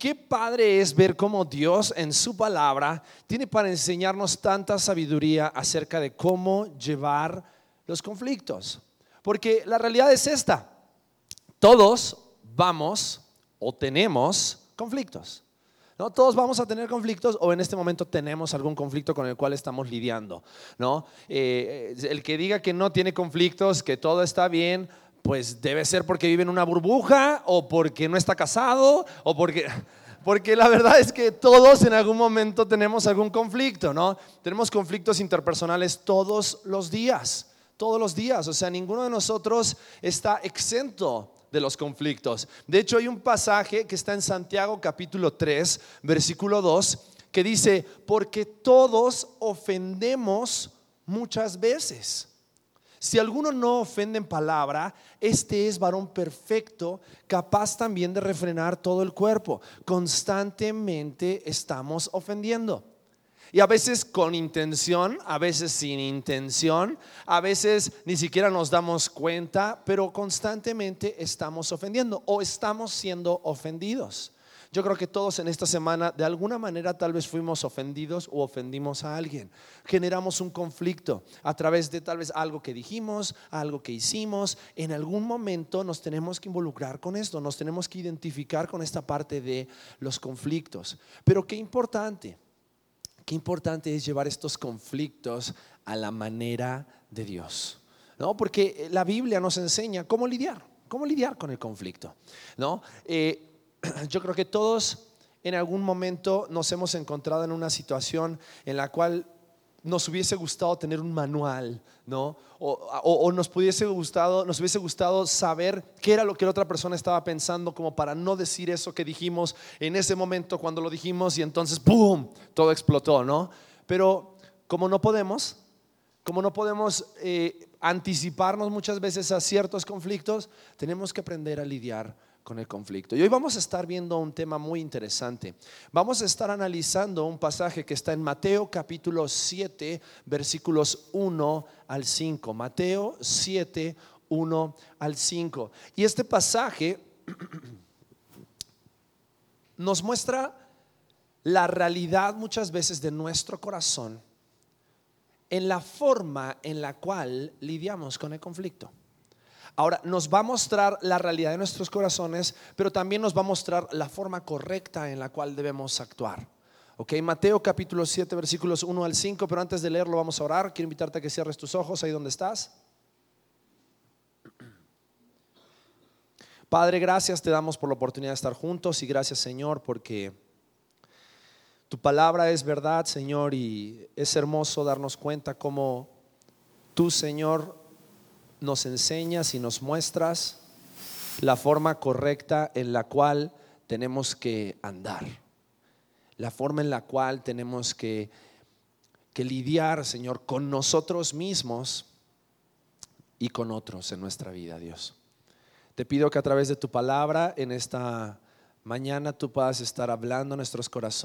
Qué padre es ver cómo Dios en su palabra tiene para enseñarnos tanta sabiduría acerca de cómo llevar los conflictos. Porque la realidad es esta. Todos vamos o tenemos conflictos. ¿no? Todos vamos a tener conflictos o en este momento tenemos algún conflicto con el cual estamos lidiando. ¿no? Eh, el que diga que no tiene conflictos, que todo está bien, pues debe ser porque vive en una burbuja o porque no está casado o porque... Porque la verdad es que todos en algún momento tenemos algún conflicto, ¿no? Tenemos conflictos interpersonales todos los días, todos los días. O sea, ninguno de nosotros está exento de los conflictos. De hecho, hay un pasaje que está en Santiago capítulo 3, versículo 2, que dice, porque todos ofendemos muchas veces. Si alguno no ofende en palabra, este es varón perfecto, capaz también de refrenar todo el cuerpo. Constantemente estamos ofendiendo. Y a veces con intención, a veces sin intención, a veces ni siquiera nos damos cuenta, pero constantemente estamos ofendiendo o estamos siendo ofendidos. Yo creo que todos en esta semana de alguna manera tal vez fuimos ofendidos o ofendimos a alguien. Generamos un conflicto a través de tal vez algo que dijimos, algo que hicimos. En algún momento nos tenemos que involucrar con esto, nos tenemos que identificar con esta parte de los conflictos. Pero qué importante, qué importante es llevar estos conflictos a la manera de Dios. ¿No? Porque la Biblia nos enseña cómo lidiar, cómo lidiar con el conflicto. ¿no? Eh, yo creo que todos en algún momento nos hemos encontrado en una situación en la cual nos hubiese gustado tener un manual, ¿no? O, nos, hubiese gustado, nos hubiese gustado saber qué era lo que la otra persona estaba pensando, como para no decir eso que dijimos en ese momento cuando lo dijimos y entonces ¡pum! Todo explotó, ¿no? Pero como no podemos, como no podemos eh, anticiparnos muchas veces a ciertos conflictos, tenemos que aprender a lidiar con el conflicto. Y hoy vamos a estar viendo un tema muy interesante. Vamos a estar analizando un pasaje que está en Mateo capítulo 7, versículos 1 al 5. Mateo 7, 1 al 5. Y este pasaje nos muestra la realidad muchas veces de nuestro corazón en la forma en la cual lidiamos con el conflicto. Ahora, nos va a mostrar la realidad de nuestros corazones, pero también nos va a mostrar la forma correcta en la cual debemos actuar. Ok, Mateo capítulo 7, versículos 1 al 5, pero antes de leerlo vamos a orar. Quiero invitarte a que cierres tus ojos ahí donde estás. Padre, gracias te damos por la oportunidad de estar juntos y gracias Señor porque tu palabra es verdad, Señor, y es hermoso darnos cuenta cómo tú, Señor, nos enseñas y nos muestras la forma correcta en la cual tenemos que andar, la forma en la cual tenemos que, que lidiar, Señor, con nosotros mismos y con otros en nuestra vida, Dios. Te pido que a través de tu palabra en esta mañana tú puedas estar hablando nuestros corazones